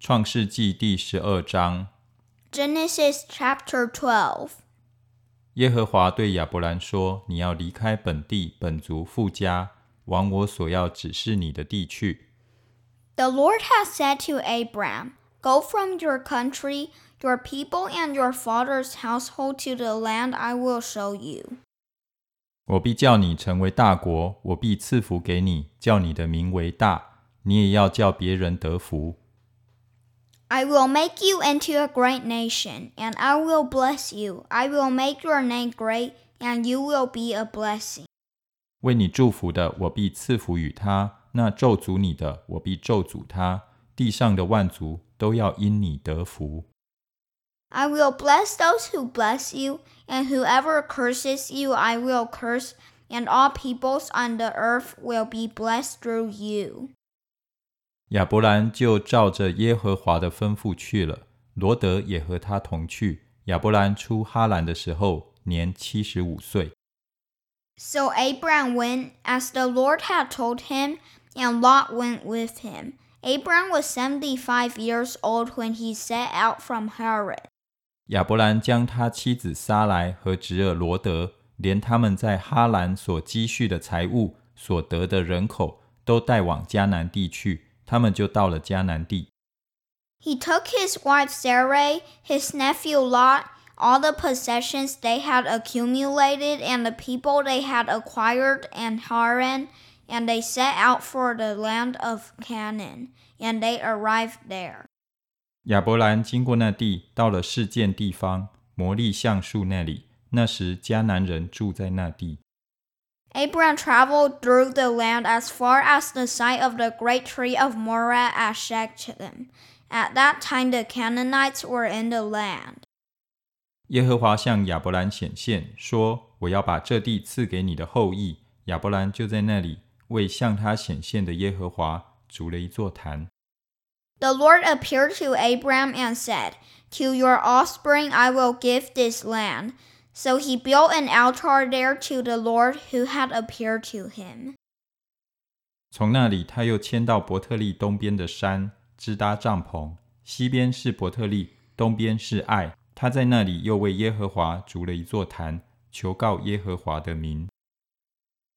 创世纪第十二章，Genesis chapter Twelve） 耶和华对亚伯兰说：“你要离开本地、本族、富家，往我所要指示你的地去。The Lord has said to Abram, Go from your country, your people, and your father's household to the land I will show you. 我必叫你成为大国，我必赐福给你，叫你的名为大，你也要叫别人得福。I will make you into a great nation, and I will bless you. I will make your name great, and you will be a blessing. 为你祝福的，我必赐福与他；那咒诅你的，我必咒诅他。地上的万族都要因你得福。 I will bless those who bless you, and whoever curses you, I will curse, and all peoples on the earth will be blessed through you. 亚伯兰就照着耶和华的吩咐去了，罗德也和他同去。亚伯兰出哈兰的时候，年七十五岁。 So Abram went as the Lord had told him, and Lot went with him. Abram was seventy five years old when he set out from Haran. 亚伯兰将他妻子撒来和侄儿罗德，连他们在哈兰所积蓄的财物、所得的人口，都带往迦南地去。 他们就到了迦南地。 He took his wife Sarai, his nephew Lot, all the possessions they had accumulated, and the people they had acquired in Haran, and they set out for the land of Canaan, and they arrived there. 亚伯兰经过那地，到了事件地方摩利橡树那里。那时迦南人住在那地。 Abram traveled through the land as far as the site of the great tree of Moreh at Shechem. At that time the Canaanites were in the land. 耶和华向亚伯兰显现，说：“我要把这地赐给你的后裔。”亚伯兰就在那里为向他显现的耶和华筑了一座坛。The Lord appeared to Abram and said, "To your offspring I will give this land." So he built an altar there to the Lord who had appeared to him. 从那里，他又迁到伯特利东边的山，支搭帐篷。西边是伯特利，东边是爱。他在那里又为耶和华筑了一座坛，求告耶和华的名。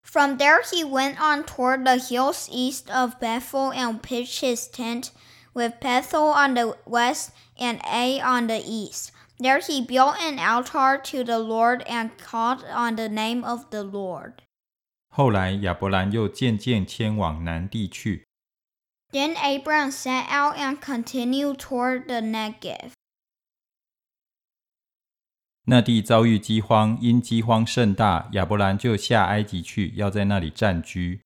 From there he went on toward the hills east of Bethel and pitched his tent, with Bethel on the west and Ai on the east. There he built an altar to the Lord and called on the name of the Lord. 后来，亚伯兰又渐渐迁往南地去。 Then Abram set out and continued toward the Negev. 那地遭遇饥荒，因饥荒甚大，亚伯兰就下埃及去，要在那里暂居。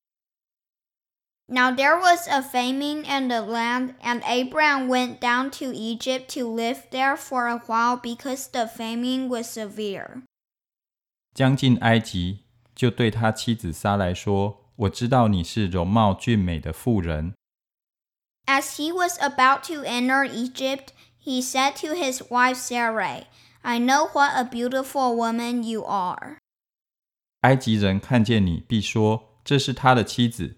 Now there was a famine in the land, and Abram went down to Egypt to live there for a while because the famine was severe. 将近埃及，就对他妻子撒来说：“我知道你是容貌俊美的妇人。 As he was about to enter Egypt, he said to his wife Sarai, I know what a beautiful woman you are. 埃及人看见你，必说这是他的妻子，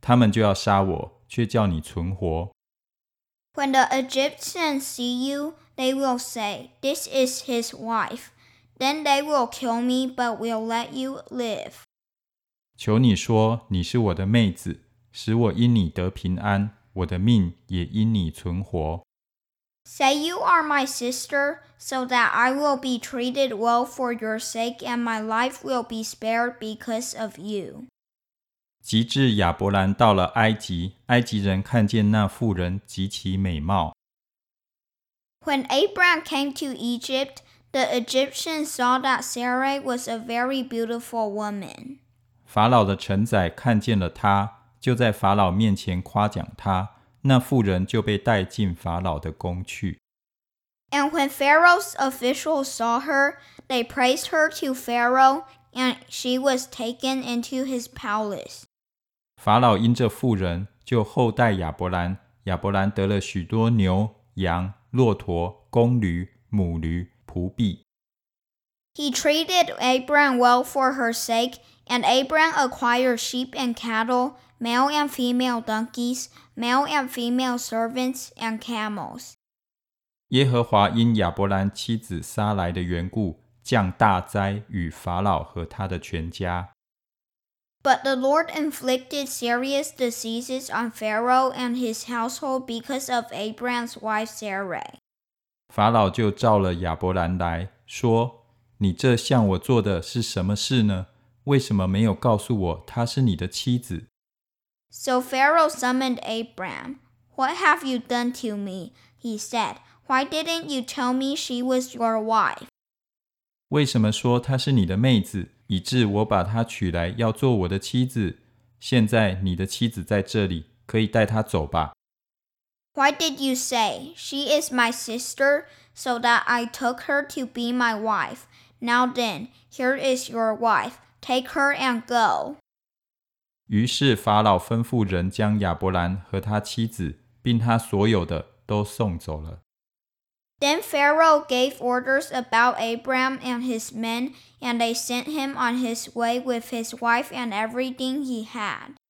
他们就要杀我，却叫你存活。 When the Egyptians see you, they will say, This is his wife. Then they will kill me, but will let you live. 求你说你是我的妹子，使我因你得平安，我的命也因你存活。 Say you are my sister, so that I will be treated well for your sake, and my life will be spared because of you. 及至亚伯兰到了埃及，埃及人看见那妇人极其美貌，When Abraham came to Egypt, the Egyptians saw that Sarai was a very beautiful woman. 法老的臣宰看见了她，就在法老面前夸奖她。那妇人就被带进法老的宫去。And when Pharaoh's officials saw her, they praised her to Pharaoh, and she was taken into his palace. 法老因这妇人，就厚待亚伯兰。亚伯兰得了许多牛、羊、骆驼、公驴、母驴、仆婢。He treated Abram well for her sake, and Abram acquired sheep and cattle, male and female donkeys, male and female servants, and camels. 耶和华因亚伯兰妻子撒来的缘故，降大灾与法老和他的全家。But the Lord inflicted serious diseases on Pharaoh and his household because of Abram's wife Sarai. 法老就召了亚伯兰来说：“你这向我做的是什么事呢？为什么没有告诉我她是你的妻子？” So Pharaoh summoned Abram. What have you done to me? He said. Why didn't you tell me she was your wife? 为什么说她是你的妹子， 以致我把她娶来要做我的妻子？现在你的妻子在这里，可以带她走吧。Why did you say, She is my sister, so that I took her to be my wife? Now then, here is your wife. Take her and go. 于是法老吩咐人将亚伯兰和他妻子，并他所有的都送走了。Then Pharaoh gave orders about Abram and his men, and they sent him on his way with his wife and everything he had.